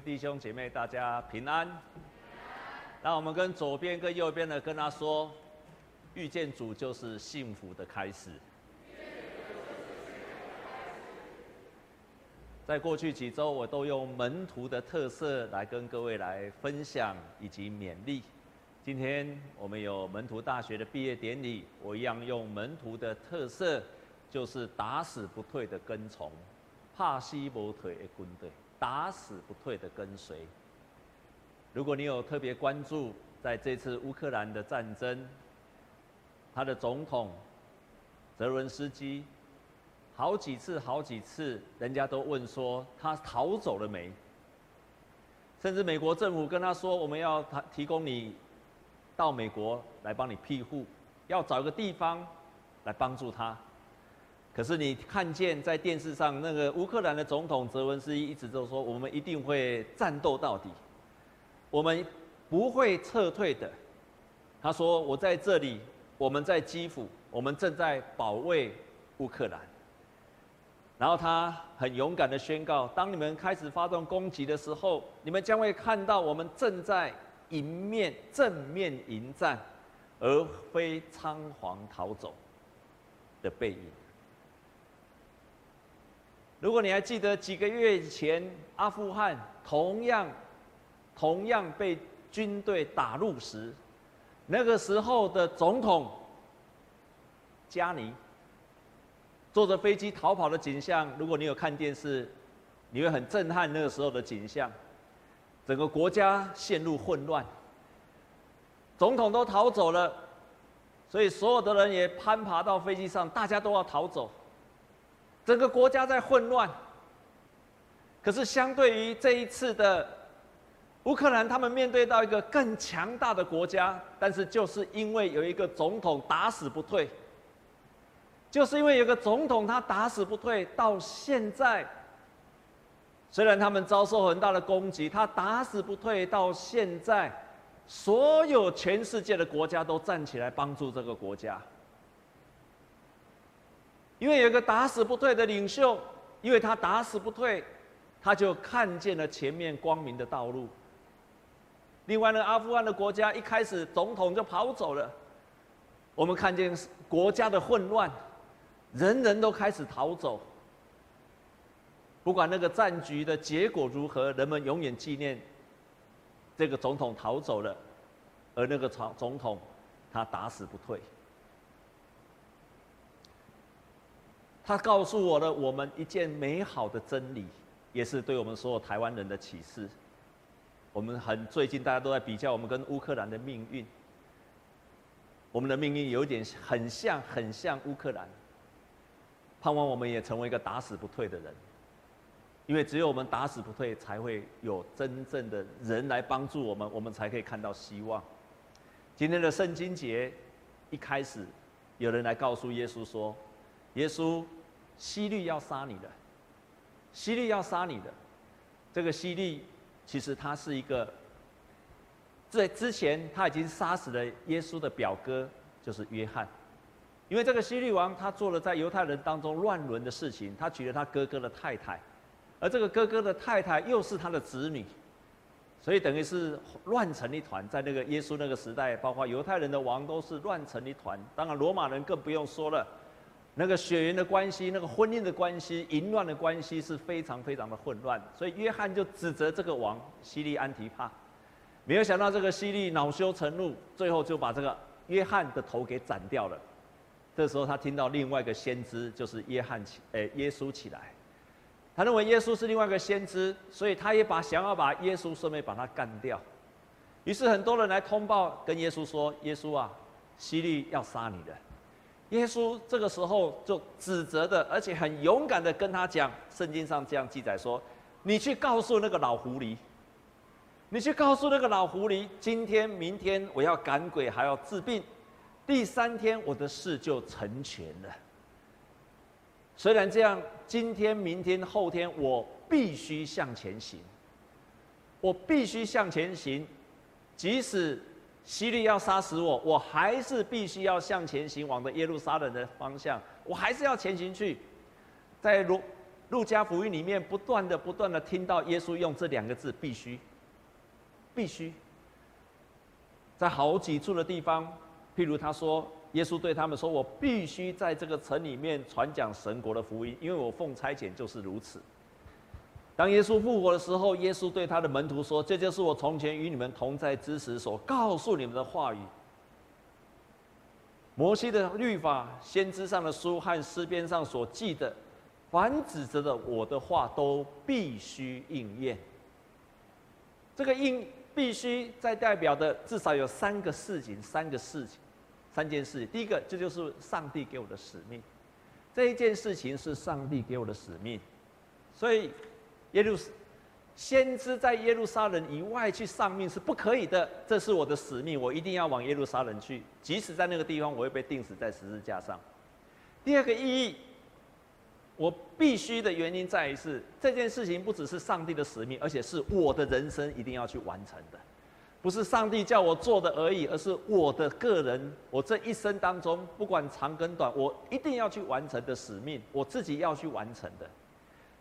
弟兄姐妹，大家平安。那我们跟左边跟右边的跟他说，遇见主就是幸福的开始。在过去几周，我都用门徒的特色来跟各位来分享以及勉励。今天我们有门徒大学的毕业典礼，我一样用门徒的特色，就是打死不退的跟从，怕死无退的军队。打死不退的跟随。如果你有特别关注，在这次乌克兰的战争，他的总统泽伦斯基，好几次、好几次，人家都问说他逃走了没？甚至美国政府跟他说，我们要他提供你到美国来帮你庇护，要找一个地方来帮助他。可是你看见在电视上那个乌克兰的总统泽文斯基一直都说，我们一定会战斗到底，我们不会撤退的。他说：“我在这里，我们在基辅，我们正在保卫乌克兰。”然后他很勇敢的宣告：“当你们开始发动攻击的时候，你们将会看到我们正在迎面正面迎战，而非仓皇逃走的背影。”如果你还记得几个月前，阿富汗同样同样被军队打入时，那个时候的总统加尼坐着飞机逃跑的景象，如果你有看电视，你会很震撼那个时候的景象。整个国家陷入混乱，总统都逃走了，所以所有的人也攀爬到飞机上，大家都要逃走。整个国家在混乱，可是相对于这一次的乌克兰，他们面对到一个更强大的国家，但是就是因为有一个总统打死不退，就是因为有个总统他打死不退，到现在，虽然他们遭受很大的攻击，他打死不退，到现在，所有全世界的国家都站起来帮助这个国家。因为有个打死不退的领袖，因为他打死不退，他就看见了前面光明的道路。另外呢，阿富汗的国家一开始总统就跑走了，我们看见国家的混乱，人人都开始逃走。不管那个战局的结果如何，人们永远纪念这个总统逃走了，而那个总总统他打死不退。他告诉我了我们一件美好的真理，也是对我们所有台湾人的启示。我们很最近大家都在比较我们跟乌克兰的命运，我们的命运有点很像很像乌克兰，盼望我们也成为一个打死不退的人，因为只有我们打死不退，才会有真正的人来帮助我们，我们才可以看到希望。今天的圣经节一开始，有人来告诉耶稣说：“耶稣。”希律要杀你的，希律要杀你的。这个希律其实他是一个，在之前他已经杀死了耶稣的表哥，就是约翰。因为这个希律王他做了在犹太人当中乱伦的事情，他娶了他哥哥的太太，而这个哥哥的太太又是他的子女，所以等于是乱成一团。在那个耶稣那个时代，包括犹太人的王都是乱成一团，当然罗马人更不用说了。那个血缘的关系，那个婚姻的关系，淫乱的关系是非常非常的混乱，所以约翰就指责这个王西利安提帕，没有想到这个西利恼羞成怒，最后就把这个约翰的头给斩掉了。这时候他听到另外一个先知，就是约翰起，诶，耶稣起来，他认为耶稣是另外一个先知，所以他也把想要把耶稣顺便把他干掉。于是很多人来通报跟耶稣说：“耶稣啊，西利要杀你的。”耶稣这个时候就指责的，而且很勇敢的跟他讲，圣经上这样记载说：“你去告诉那个老狐狸，你去告诉那个老狐狸，今天、明天我要赶鬼，还要治病，第三天我的事就成全了。虽然这样，今天、明天、后天我必须向前行，我必须向前行，即使。”希律要杀死我，我还是必须要向前行，往着耶路撒冷的方向，我还是要前行去。在路路加福音里面不断的、不断的听到耶稣用这两个字“必须”，必须。在好几处的地方，譬如他说，耶稣对他们说：“我必须在这个城里面传讲神国的福音，因为我奉差遣就是如此。”当耶稣复活的时候，耶稣对他的门徒说：“这就是我从前与你们同在之时所告诉你们的话语。摩西的律法、先知上的书和诗篇上所记的。”凡指着的我的话都必须应验。这个应必须在代表的至少有三个事情，三个事情，三件事。第一个，这就是上帝给我的使命。这一件事情是上帝给我的使命，所以耶路先知在耶路撒冷以外去丧命是不可以的。这是我的使命，我一定要往耶路撒冷去，即使在那个地方我会被钉死在十字架上。第二个意义。我必须的原因在于是这件事情不只是上帝的使命，而且是我的人生一定要去完成的，不是上帝叫我做的而已，而是我的个人，我这一生当中不管长跟短，我一定要去完成的使命，我自己要去完成的。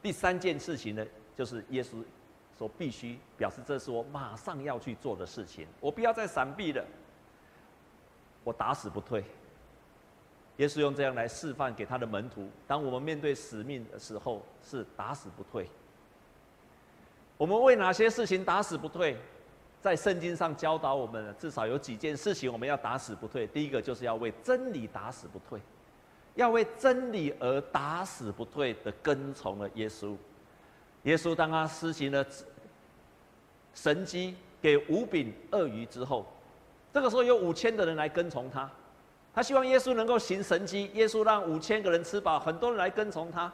第三件事情呢，就是耶稣说必须表示这是我马上要去做的事情，我不要再闪避了，我打死不退。耶稣用这样来示范给他的门徒：当我们面对使命的时候，是打死不退。我们为哪些事情打死不退？在圣经上教导我们，至少有几件事情我们要打死不退。第一个就是要为真理打死不退，要为真理而打死不退的跟从了耶稣。耶稣当他施行了神迹给五饼二鱼之后，这个时候有五千的人来跟从他。他希望耶稣能够行神迹，耶稣让五千个人吃饱，很多人来跟从他。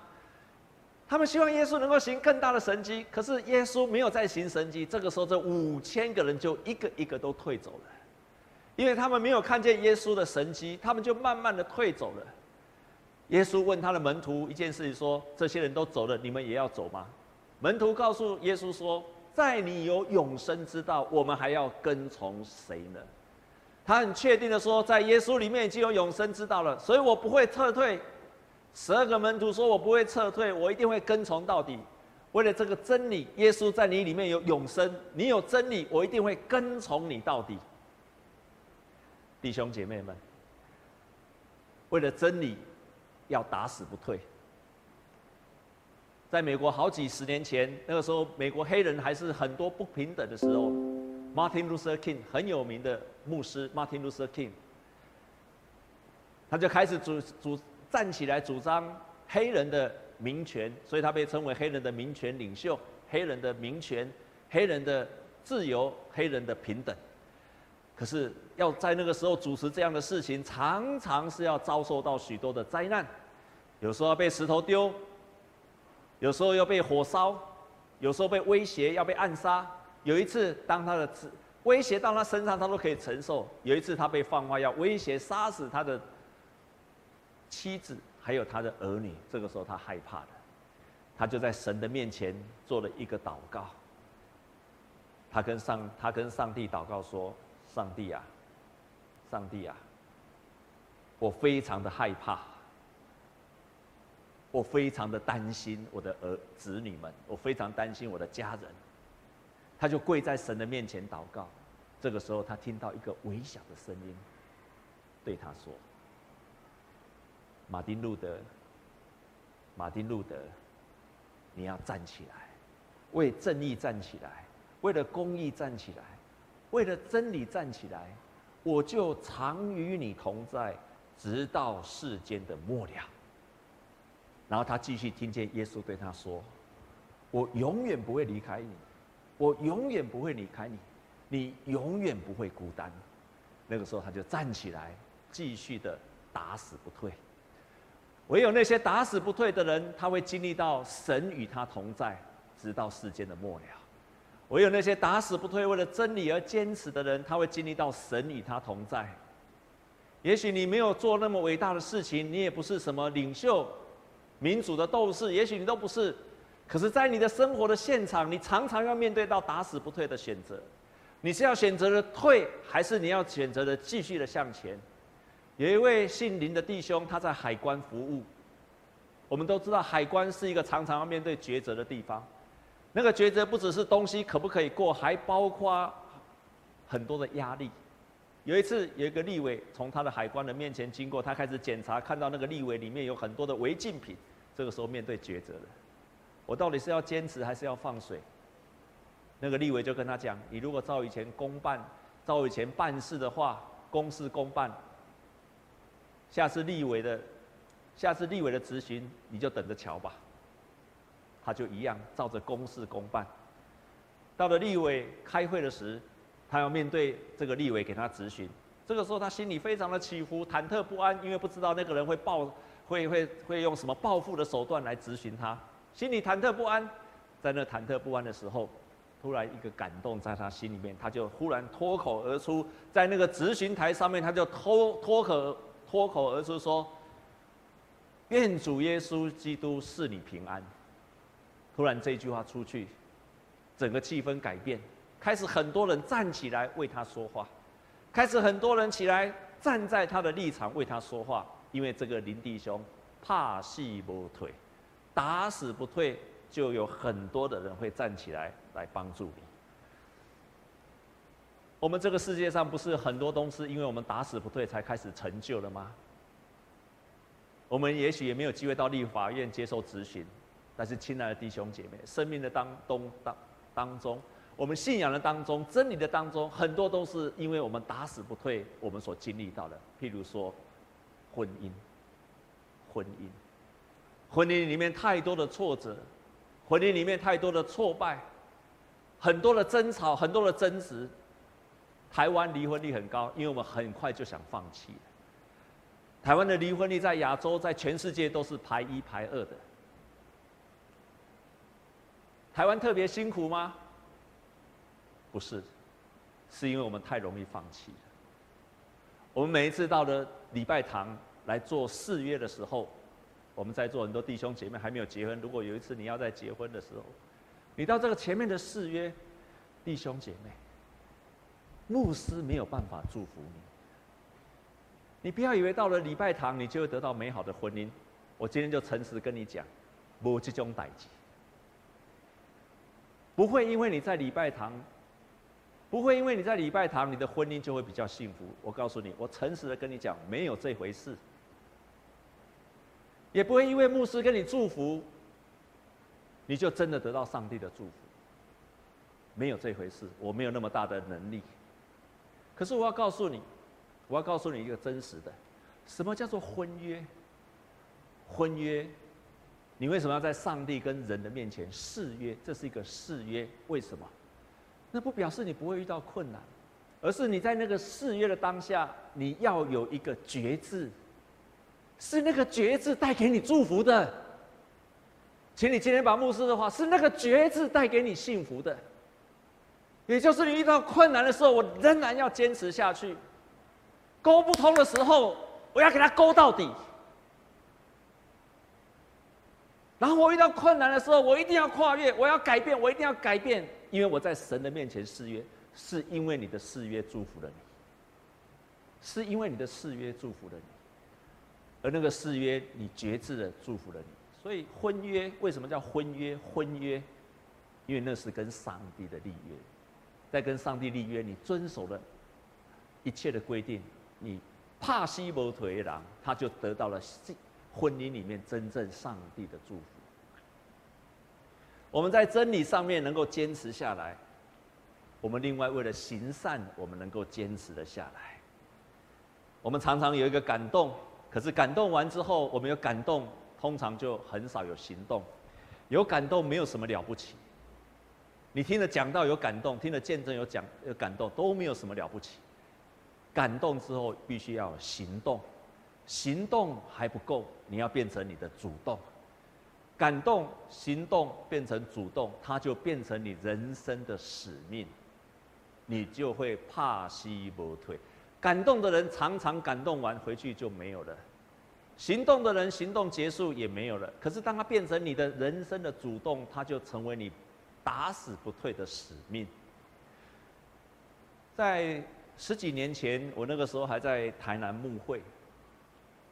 他们希望耶稣能够行更大的神迹，可是耶稣没有再行神迹。这个时候，这五千个人就一个一个都退走了，因为他们没有看见耶稣的神迹，他们就慢慢的退走了。耶稣问他的门徒一件事情说：“这些人都走了，你们也要走吗？”门徒告诉耶稣说：“在你有永生之道，我们还要跟从谁呢？”他很确定的说，在耶稣里面已经有永生之道了，所以我不会撤退。十二个门徒说：“我不会撤退，我一定会跟从到底。为了这个真理，耶稣在你里面有永生，你有真理，我一定会跟从你到底。”弟兄姐妹们，为了真理，要打死不退。在美国好几十年前，那个时候美国黑人还是很多不平等的时候。Martin Luther King 很有名的牧师 Martin Luther King，他就开始主主站起来主张黑人的民权，所以他被称为黑人的民权领袖，黑人的民权，黑人的自由，黑人的平等。可是要在那个时候主持这样的事情，常常是要遭受到许多的灾难，有时候要被石头丢，有时候要被火烧，有时候被威胁要被暗杀。有一次，当他的威胁到他身上，他都可以承受。有一次，他被放话要威胁杀死他的妻子，还有他的儿女。这个时候，他害怕了，他就在神的面前做了一个祷告。他跟上，他跟上帝祷告说：“上帝啊，上帝啊，我非常的害怕，我非常的担心我的儿子女们，我非常担心我的家人。”他就跪在神的面前祷告，这个时候他听到一个微小的声音，对他说：“马丁路德，马丁路德，你要站起来，为正义站起来，为了公义站起来，为了真理站起来，我就常与你同在，直到世间的末了。”然后他继续听见耶稣对他说：“我永远不会离开你。”我永远不会离开你，你永远不会孤单。那个时候，他就站起来，继续的打死不退。唯有那些打死不退的人，他会经历到神与他同在，直到世间的末了。唯有那些打死不退、为了真理而坚持的人，他会经历到神与他同在。也许你没有做那么伟大的事情，你也不是什么领袖、民主的斗士，也许你都不是。可是，在你的生活的现场，你常常要面对到打死不退的选择。你是要选择的退，还是你要选择的继续的向前？有一位姓林的弟兄，他在海关服务。我们都知道，海关是一个常常要面对抉择的地方。那个抉择不只是东西可不可以过，还包括很多的压力。有一次，有一个立委从他的海关的面前经过，他开始检查，看到那个立委里面有很多的违禁品。这个时候面对抉择了，我到底是要坚持还是要放水？那个立委就跟他讲：“你如果照以前公办，照以前办事的话，公事公办。下次立委的，下次立委的质询，你就等着瞧吧。”他就一样照着公事公办。到了立委开会的时，他要面对这个立委给他质询，这个时候他心里非常的起伏、忐忑不安，因为不知道那个人会报。会会会用什么报复的手段来质询他？心里忐忑不安，在那忐忑不安的时候，突然一个感动在他心里面，他就忽然脱口而出，在那个质询台上面，他就脱脱口脱口而出说：“愿主耶稣基督赐你平安。”突然这句话出去，整个气氛改变，开始很多人站起来为他说话，开始很多人起来站在他的立场为他说话。因为这个林弟兄怕死不退，打死不退，就有很多的人会站起来来帮助你。我们这个世界上不是很多东西，因为我们打死不退才开始成就了吗？我们也许也没有机会到立法院接受质询，但是亲爱的弟兄姐妹，生命的当中当当中，我们信仰的当中，真理的当中，很多都是因为我们打死不退，我们所经历到的。譬如说。婚姻，婚姻，婚姻里面太多的挫折，婚姻里面太多的挫败，很多的争吵，很多的争执。台湾离婚率很高，因为我们很快就想放弃。台湾的离婚率在亚洲，在全世界都是排一排二的。台湾特别辛苦吗？不是，是因为我们太容易放弃了。我们每一次到了礼拜堂来做誓约的时候，我们在座很多弟兄姐妹还没有结婚。如果有一次你要在结婚的时候，你到这个前面的誓约，弟兄姐妹，牧师没有办法祝福你。你不要以为到了礼拜堂你就会得到美好的婚姻。我今天就诚实跟你讲，没这种代志，不会因为你在礼拜堂。不会因为你在礼拜堂，你的婚姻就会比较幸福。我告诉你，我诚实的跟你讲，没有这回事。也不会因为牧师跟你祝福，你就真的得到上帝的祝福。没有这回事，我没有那么大的能力。可是我要告诉你，我要告诉你一个真实的，什么叫做婚约？婚约，你为什么要在上帝跟人的面前誓约？这是一个誓约，为什么？那不表示你不会遇到困难，而是你在那个誓约的当下，你要有一个决志，是那个决志带给你祝福的。请你今天把牧师的话，是那个决志带给你幸福的，也就是你遇到困难的时候，我仍然要坚持下去。沟不通的时候，我要给他沟到底。然后我遇到困难的时候，我一定要跨越，我要改变，我一定要改变。因为我在神的面前誓约，是因为你的誓约祝福了你，是因为你的誓约祝福了你，而那个誓约你决志的祝福了你。所以婚约为什么叫婚约？婚约，因为那是跟上帝的立约，在跟上帝立约，你遵守了一切的规定，你怕西伯腿狼，他就得到了婚姻里面真正上帝的祝福。我们在真理上面能够坚持下来，我们另外为了行善，我们能够坚持的下来。我们常常有一个感动，可是感动完之后，我们有感动，通常就很少有行动。有感动没有什么了不起，你听了讲到有感动，听了见证有讲有感动，都没有什么了不起。感动之后必须要行动，行动还不够，你要变成你的主动。感动、行动变成主动，它就变成你人生的使命，你就会怕西不退。感动的人常常感动完回去就没有了，行动的人行动结束也没有了。可是当他变成你的人生的主动，他就成为你打死不退的使命。在十几年前，我那个时候还在台南牧会，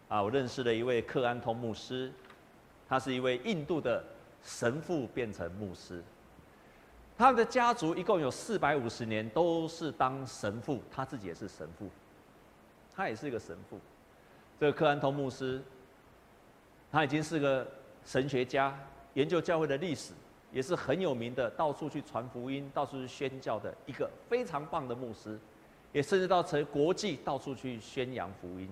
啊，我认识了一位克安通牧师。他是一位印度的神父变成牧师。他们的家族一共有四百五十年都是当神父，他自己也是神父，他也是一个神父。这个克安通牧师，他已经是个神学家，研究教会的历史，也是很有名的，到处去传福音、到处去宣教的一个非常棒的牧师，也甚至到成国际到处去宣扬福音。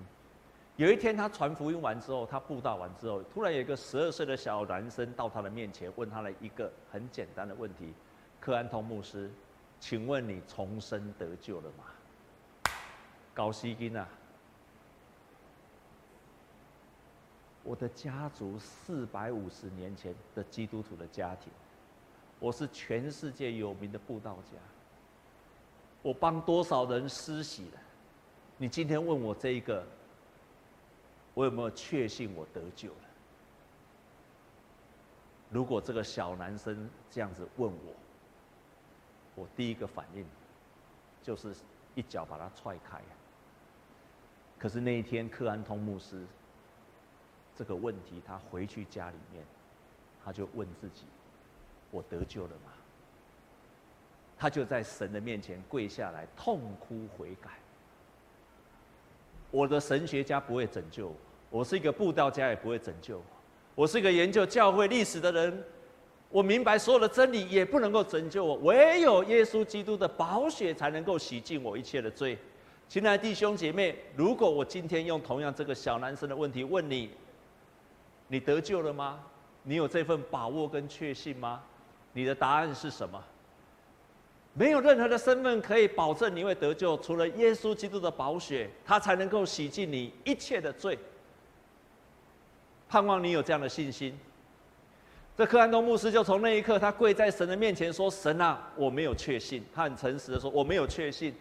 有一天，他传福音完之后，他布道完之后，突然有一个十二岁的小男生到他的面前，问他了一个很简单的问题。克安通牧师，请问你重生得救了吗？高希金啊，我的家族四百五十年前的基督徒的家庭，我是全世界有名的布道家，我帮多少人施洗了？你今天问我这一个，我有没有确信我得救了？如果这个小男生这样子问我，我第一个反应就是一脚把他踹开。可是那一天，克安通牧师这个问题，他回去家里面，他就问自己：我得救了吗？他就在神的面前跪下来，痛哭悔改。我的神学家不会拯救我，我是一个布道家也不会拯救我，我是一个研究教会历史的人。我明白所有的真理也不能够拯救我，唯有耶稣基督的宝血才能够洗净我一切的罪。亲爱的弟兄姐妹，如果我今天用同样这个小男生的问题问你，你得救了吗？你有这份把握跟确信吗？你的答案是什么？没有任何的身份可以保证你会得救，除了耶稣基督的宝血，他才能够洗净你一切的罪。盼望你有这样的信心。这克安东牧师就从那一刻，他跪在神的面前说：“神啊，我没有确信。”他很诚实的说：“我没有确信。”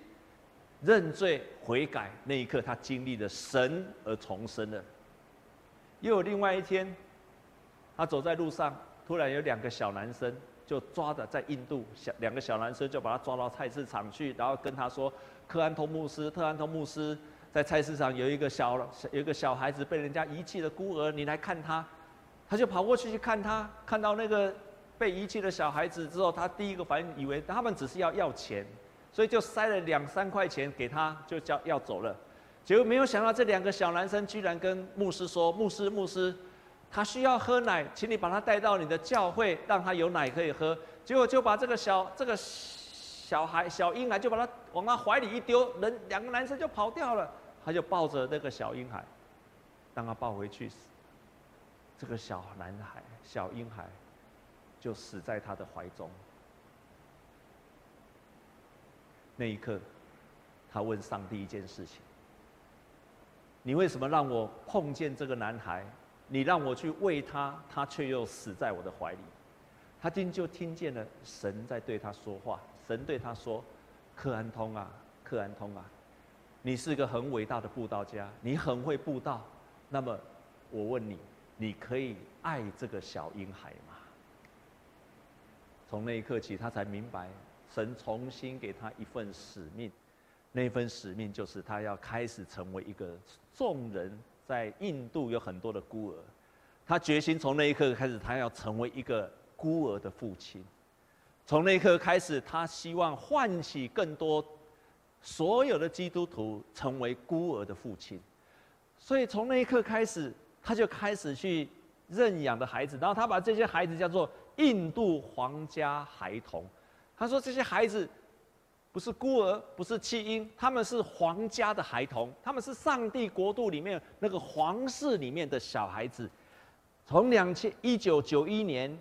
认罪悔改那一刻，他经历了神而重生了。又有另外一天，他走在路上，突然有两个小男生就抓着在印度小两个小男生就把他抓到菜市场去，然后跟他说：“克安托牧师，特安托牧师，在菜市场有一个小有一个小孩子被人家遗弃的孤儿，你来看他。”他就跑过去去看他，看到那个被遗弃的小孩子之后，他第一个反应以为他们只是要要钱，所以就塞了两三块钱给他，就叫要走了。结果没有想到这两个小男生居然跟牧师说：“牧师，牧师，他需要喝奶，请你把他带到你的教会，让他有奶可以喝。”结果就把这个小这个小孩小婴孩就把他往他怀里一丢，人两个男生就跑掉了。他就抱着那个小婴孩，让他抱回去。这个小男孩、小婴孩就死在他的怀中。那一刻，他问上帝一件事情：“你为什么让我碰见这个男孩？你让我去喂他，他却又死在我的怀里。”他听就听见了神在对他说话。神对他说：“克安通啊，克安通啊，你是个很伟大的布道家，你很会布道。那么，我问你。”你可以爱这个小婴孩吗？从那一刻起，他才明白，神重新给他一份使命，那份使命就是他要开始成为一个众人在印度有很多的孤儿，他决心从那一刻开始，他要成为一个孤儿的父亲。从那一刻开始，他希望唤起更多所有的基督徒成为孤儿的父亲。所以从那一刻开始。他就开始去认养的孩子，然后他把这些孩子叫做印度皇家孩童。他说这些孩子不是孤儿，不是弃婴，他们是皇家的孩童，他们是上帝国度里面那个皇室里面的小孩子。从两千一九九一年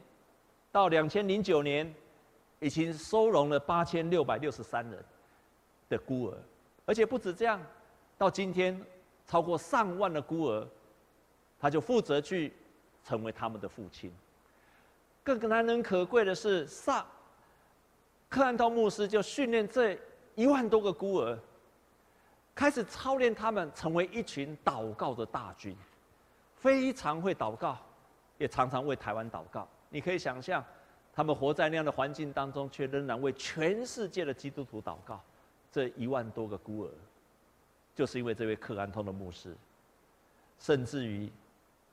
到两千零九年，已经收容了八千六百六十三人的孤儿，而且不止这样，到今天超过上万的孤儿。他就负责去成为他们的父亲。更难能可贵的是，上克安通牧师就训练这一万多个孤儿，开始操练他们成为一群祷告的大军，非常会祷告，也常常为台湾祷告。你可以想象，他们活在那样的环境当中，却仍然为全世界的基督徒祷告。这一万多个孤儿，就是因为这位克兰通的牧师，甚至于。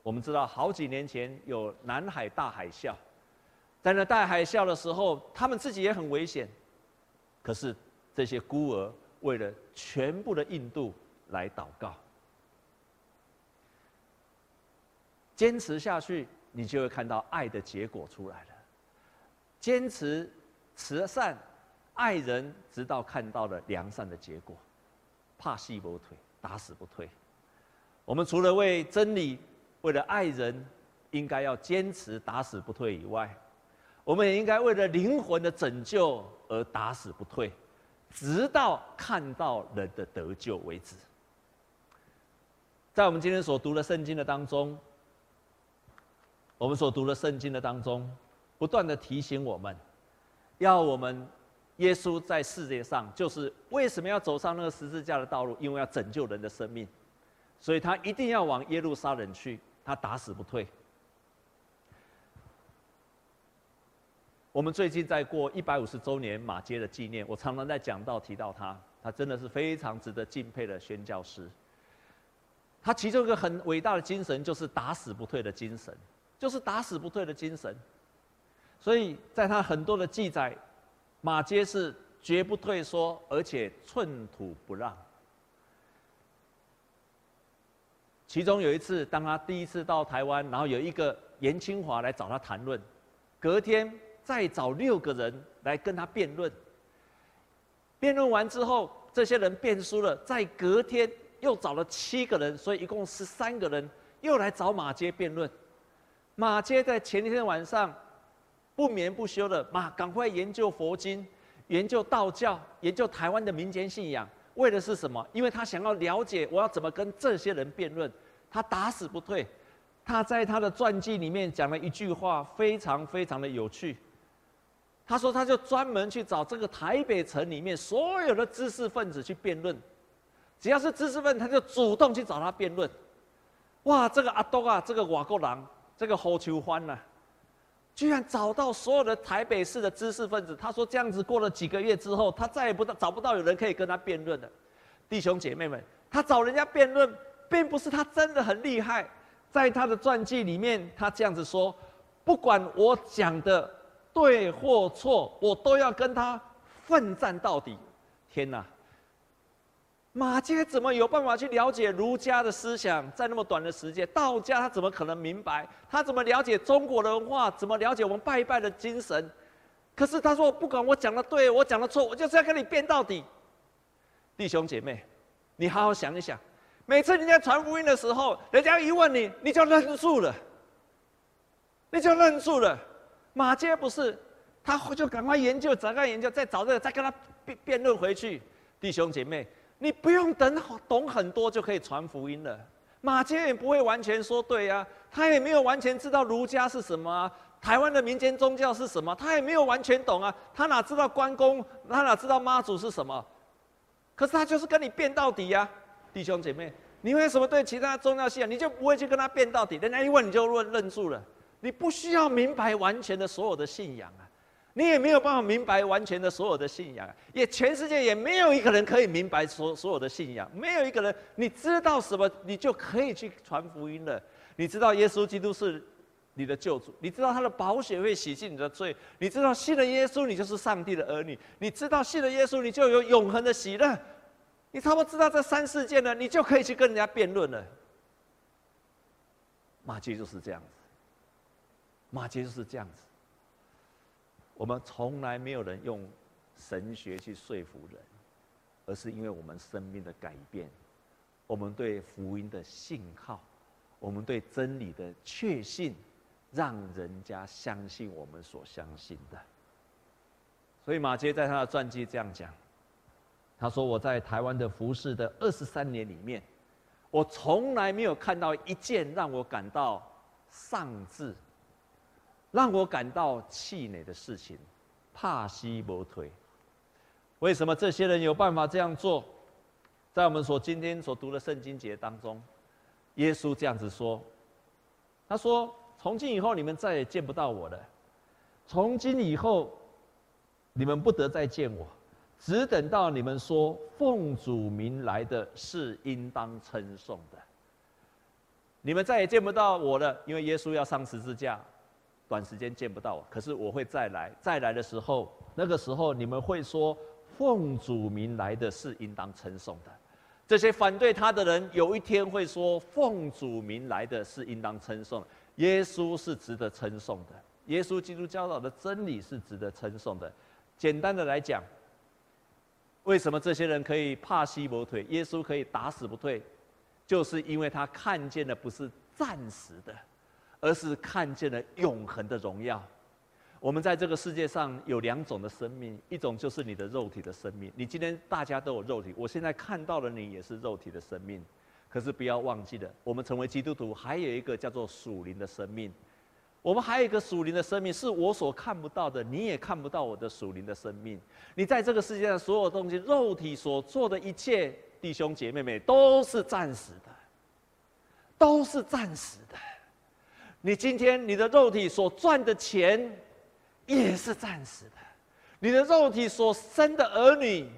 我们知道好几年前有南海大海啸，在那大海啸的时候，他们自己也很危险。可是这些孤儿为了全部的印度来祷告，坚持下去，你就会看到爱的结果出来了。坚持慈善、爱人，直到看到了良善的结果。怕细不退，打死不退。我们除了为真理，为了爱人，应该要坚持打死不退以外，我们也应该为了灵魂的拯救而打死不退，直到看到人的得救为止。在我们今天所读的圣经的当中，我们所读的圣经的当中，不断的提醒我们，要我们耶稣在世界上，就是为什么要走上那个十字架的道路？因为要拯救人的生命，所以他一定要往耶路撒冷去。他打死不退。我们最近在过一百五十周年马街的纪念，我常常在讲道提到他，他真的是非常值得敬佩的宣教师。他其中一个很伟大的精神，就是打死不退的精神，就是打死不退的精神。所以在他很多的记载，马街是绝不退缩，而且寸土不让。其中有一次，当他第一次到台湾，然后有一个严清华来找他谈论，隔天再找六个人来跟他辩论。辩论完之后，这些人辩输了，再隔天又找了七个人，所以一共十三个人又来找马街辩论。马街在前一天晚上不眠不休的，马赶快研究佛经，研究道教，研究台湾的民间信仰。为的是什么？因为他想要了解我要怎么跟这些人辩论，他打死不退。他在他的传记里面讲了一句话，非常非常的有趣。他说，他就专门去找这个台北城里面所有的知识分子去辩论，只要是知识分子，他就主动去找他辩论。哇，这个阿东啊，这个瓦国郎，这个侯秋欢呐。居然找到所有的台北市的知识分子，他说这样子过了几个月之后，他再也不找不到有人可以跟他辩论了。弟兄姐妹们，他找人家辩论，并不是他真的很厉害，在他的传记里面，他这样子说：不管我讲的对或错，我都要跟他奋战到底。天哪！马偕怎么有办法去了解儒家的思想？在那么短的时间，道家他怎么可能明白？他怎么了解中国的文化？怎么了解我们拜拜的精神？可是他说，不管我讲的对，我讲的错，我就是要跟你辩到底。弟兄姐妹，你好好想一想，每次人家传福音的时候，人家一问你，你就愣住了，你就愣住了。马偕不是，他就赶快研究，展开研究，再找这个，再跟他辩辩论回去。弟兄姐妹。你不用等懂很多就可以传福音了。马偕也不会完全说对呀、他也没有完全知道儒家是什么啊，台湾的民间宗教是什么，他也没有完全懂啊。他哪知道关公，他哪知道妈祖是什么？可是他就是跟你辩到底呀、弟兄姐妹，你为什么对其他宗教信仰你就不会去跟他辩到底？人家一问你就认认住了，你不需要明白完全的所有的信仰啊。你也没有办法明白完全的所有的信仰，啊。也全世界也没有一个人可以明白所所有的信仰，没有一个人你知道什么，你就可以去传福音了。你知道耶稣基督是你的救主，你知道他的宝血会洗净你的罪，你知道信了耶稣你就是上帝的儿女，你知道信了耶稣你就有永恒的喜乐，你差不多知道这三四件了，你就可以去跟人家辩论了。马基就是这样子，马杰就是这样子。我们从来没有人用神学去说服人，而是因为我们生命的改变，我们对福音的信靠，我们对真理的确信，让人家相信我们所相信的。所以马杰在他的传记这样讲，他说：“我在台湾的服饰的二十三年里面，我从来没有看到一件让我感到丧志。”让我感到气馁的事情，怕西伯推。为什么这些人有办法这样做？在我们所今天所读的圣经节当中，耶稣这样子说：“他说，从今以后你们再也见不到我了。从今以后，你们不得再见我，只等到你们说奉主名来的是应当称颂的。”你们再也见不到我了，因为耶稣要上十字架，短时间见不到我。可是我会再来，再来的时候，那个时候你们会说，奉主名来的是应当称颂的。这些反对他的人，有一天会说，奉主名来的是应当称颂。耶稣是值得称颂的，耶稣基督教导的真理是值得称颂的。简单的来讲，为什么这些人可以怕西伯退，耶稣可以打死不退？就是因为他看见的不是暂时的，而是看见了永恒的荣耀。我们在这个世界上有两种的生命，一种就是你的肉体的生命。你今天大家都有肉体，我现在看到了你也是肉体的生命。可是不要忘记了，我们成为基督徒还有一个叫做属灵的生命。我们还有一个属灵的生命，是我所看不到的，你也看不到我的属灵的生命。你在这个世界上所有东西，肉体所做的一切。弟兄姐妹们，都是暂时的，都是暂时的。你今天你的肉体所赚的钱，也是暂时的；你的肉体所生的儿女，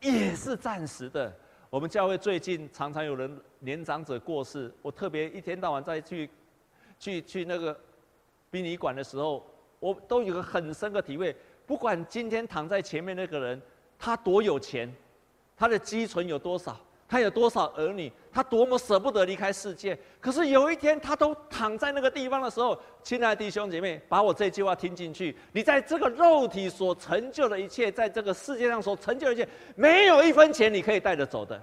也是暂时的。我们教会最近常常有人年长者过世，我特别一天到晚再去，去去那个殡仪馆的时候，我都有个很深的体会。不管今天躺在前面那个人，他多有钱。他的积存有多少？他有多少儿女？他多么舍不得离开世界。可是有一天，他都躺在那个地方的时候，亲爱的弟兄姐妹，把我这句话听进去。你在这个肉体所成就的一切，在这个世界上所成就的一切，没有一分钱你可以带着走的，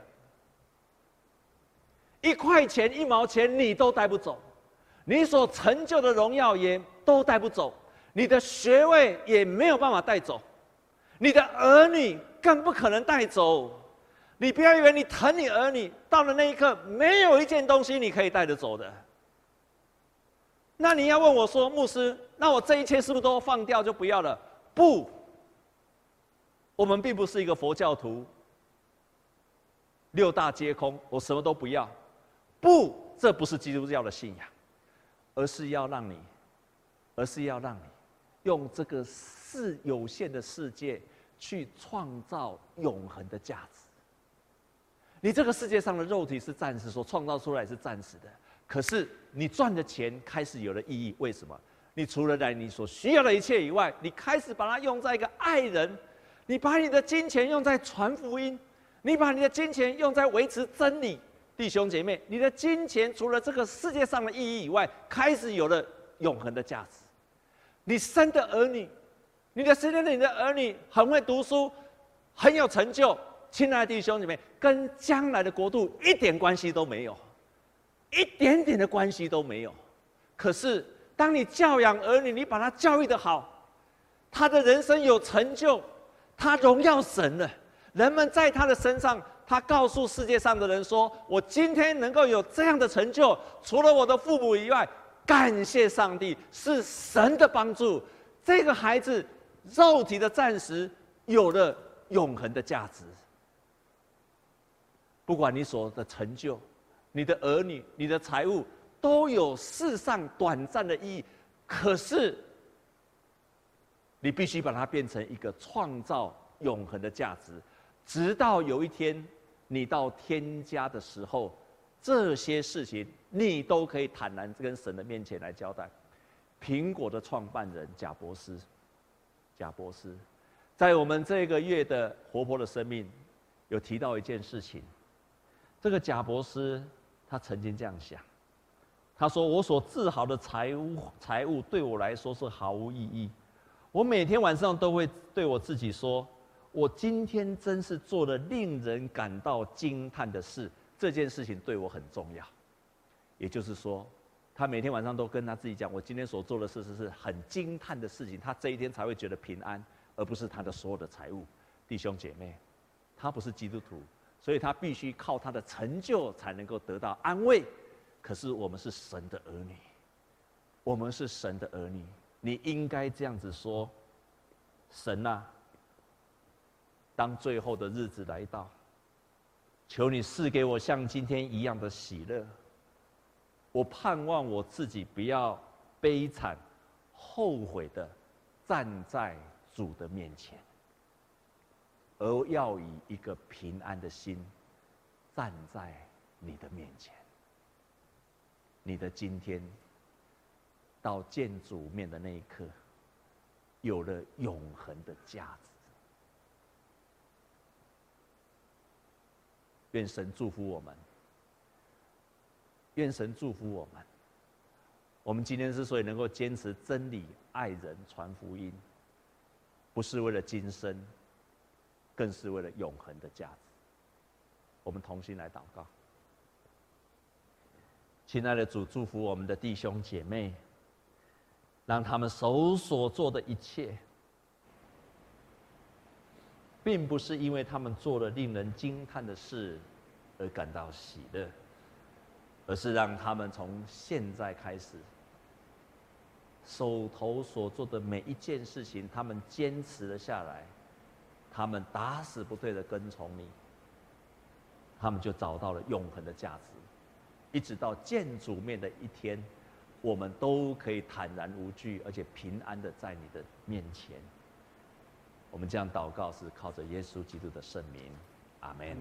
一块钱、一毛钱你都带不走，你所成就的荣耀也都带不走，你的学位也没有办法带走，你的儿女更不可能带走。你不要以为你疼你儿女，到了那一刻，没有一件东西你可以带着走的。那你要问我说，牧师，那我这一切是不是都放掉就不要了？不，我们并不是一个佛教徒，六大皆空，我什么都不要。不，这不是基督教的信仰，而是要让你，而是要让你用这个世有限的世界去创造永恒的价值。你这个世界上的肉体是暂时所创造出来是暂时的，可是你赚的钱开始有了意义。为什么？你除了在你所需要的一切以外，你开始把它用在一个爱人，你把你的金钱用在传福音，你把你的金钱用在维持真理。弟兄姐妹，你的金钱除了这个世界上的意义以外，开始有了永恒的价值。你生的儿女，你的生的你的儿女很会读书，很有成就。亲爱的弟兄姊妹，跟将来的国度一点关系都没有，一点点的关系都没有。可是，当你教养儿女，你把他教育得好，他的人生有成就，他荣耀神了。人们在他的身上，他告诉世界上的人说：“我今天能够有这样的成就，除了我的父母以外，感谢上帝，是神的帮助。这个孩子，肉体的暂时有了永恒的价值。”不管你所的成就，你的儿女、你的财物，都有世上短暂的意义。可是，你必须把它变成一个创造永恒的价值，直到有一天你到天家的时候，这些事情你都可以坦然跟神的面前来交代。苹果的创办人贾伯斯，贾伯斯，在我们这个月的活泼的生命，有提到一件事情。这个贾博斯，他曾经这样想，他说：“我所自豪的财物，财物对我来说是毫无意义。我每天晚上都会对我自己说，我今天真是做了令人感到惊叹的事。这件事情对我很重要。也就是说，他每天晚上都跟他自己讲，我今天所做的事是是很惊叹的事情。他这一天才会觉得平安，而不是他的所有的财物。弟兄姐妹，他不是基督徒。”所以他必须靠他的成就才能够得到安慰。可是我们是神的儿女，我们是神的儿女，你应该这样子说：神啊，当最后的日子来到，求你赐给我像今天一样的喜乐。我盼望我自己不要悲惨、后悔的站在主的面前。而要以一个平安的心站在你的面前，你的今天到见主面的那一刻，有了永恒的价值。愿神祝福我们，愿神祝福我们。我们今天之所以能够坚持真理、爱人、传福音，不是为了今生，更是为了永恒的价值。我们同心来祷告。亲爱的主，祝福我们的弟兄姐妹，让他们手所做的一切，并不是因为他们做了令人惊叹的事而感到喜乐，而是让他们从现在开始。手头所做的每一件事情，他们坚持了下来，他们打死不退的跟从你，他们就找到了永恒的价值，一直到见主面的一天，我们都可以坦然无惧，而且平安的在你的面前。我们这样祷告是靠着耶稣基督的圣名，阿门。